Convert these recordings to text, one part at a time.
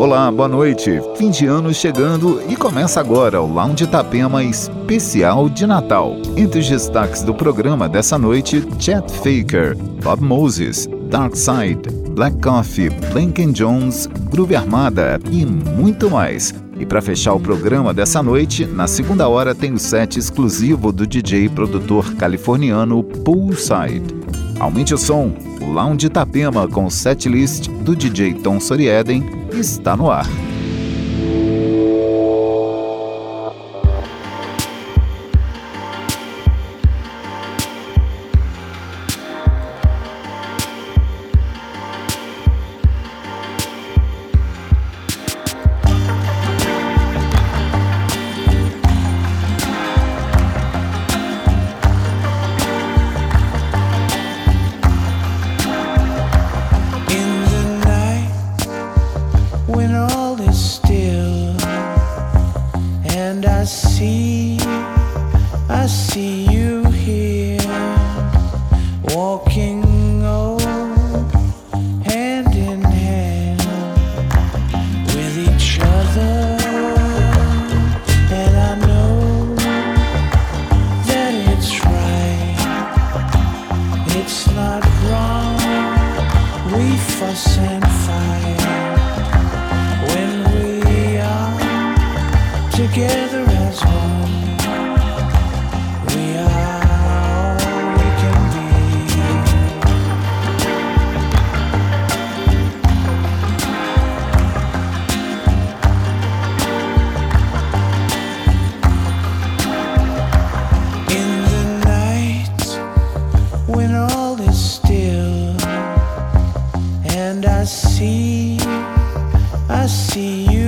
Olá, boa noite. Fim de ano chegando e começa agora o Lounge Itapema especial de Natal. Entre os destaques do programa dessa noite, Chet Faker, Bob Moses, Dark Side, Black Coffee, Blanken Jones, Groove Armada e muito mais. E para fechar o programa dessa noite, na segunda hora tem o set exclusivo do DJ produtor californiano Poolside. Aumente o som, o Lounge Itapema com o setlist do DJ Tom Sorieden está no ar. see you.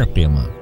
Itapema.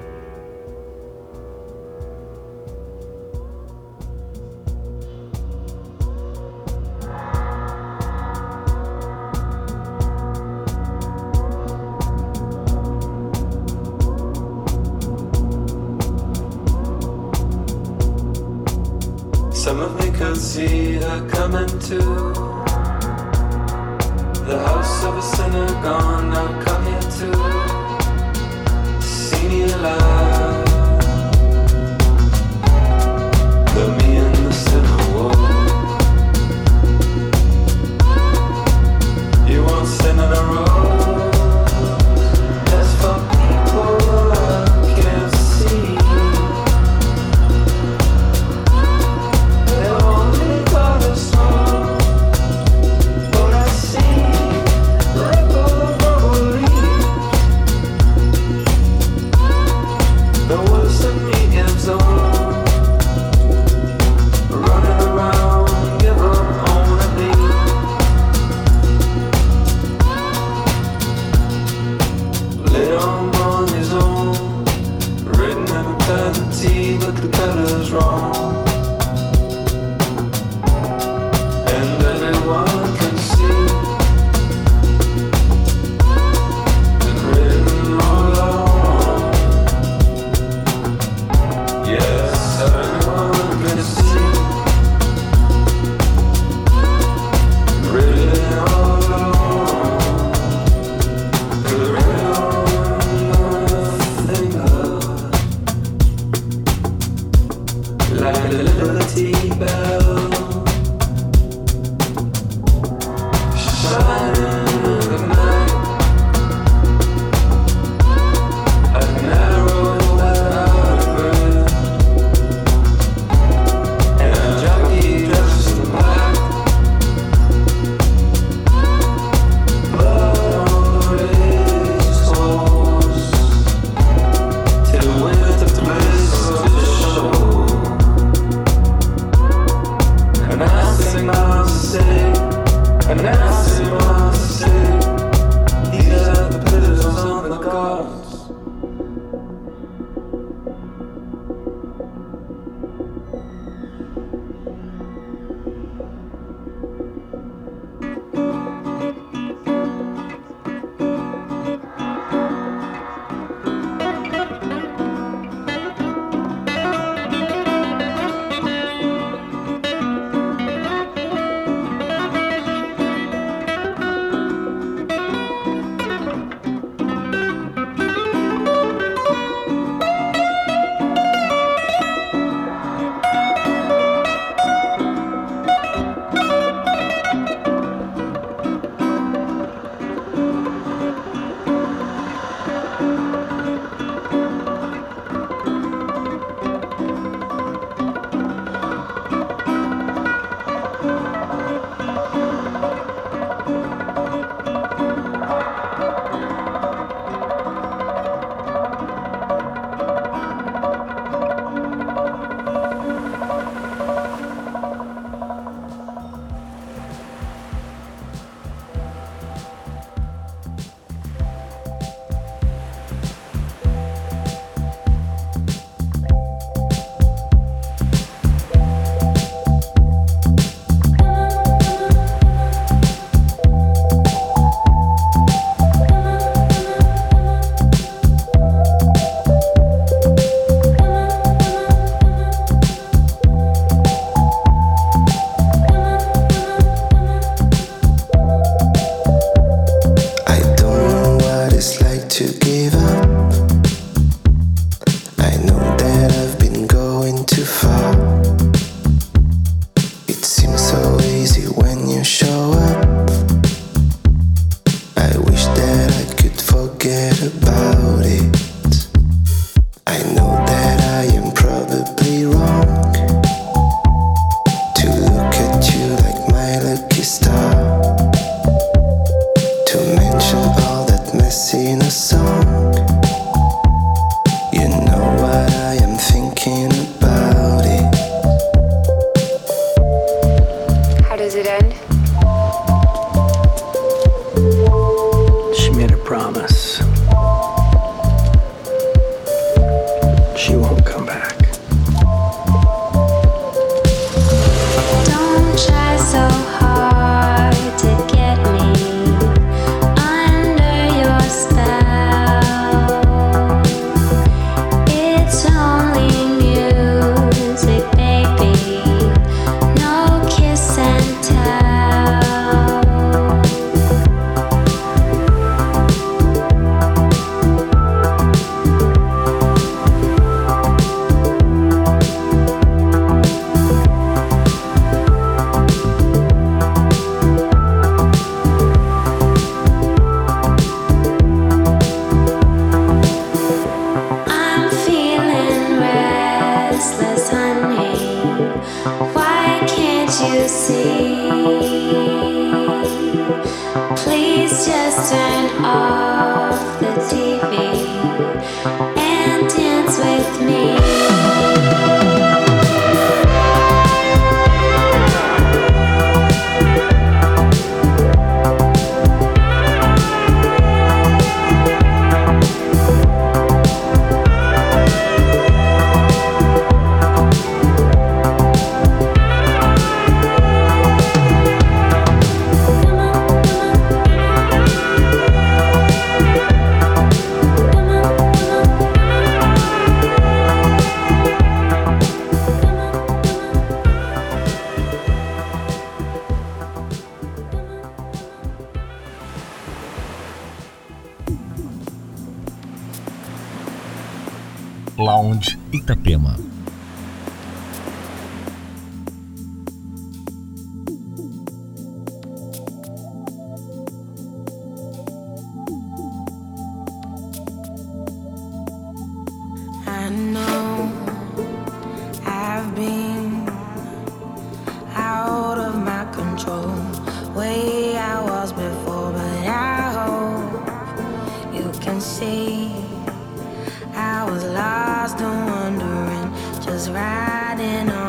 Riding on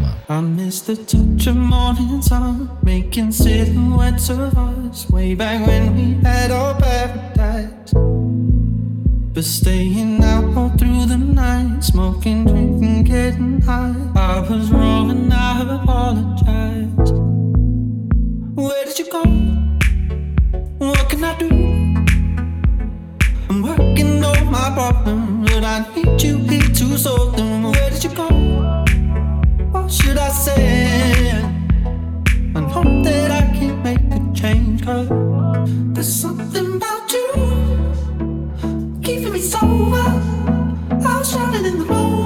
嘛。But staying out all through the night, smoking, drinking, getting high. I was wrong and I have apologized. Where did you go? What can I do? I'm working on my problems, but I need you here to solve them. Where did you go? should I say? And hope that I can make a change. Cause there's something about you keeping me sober. I was drowning in the moon.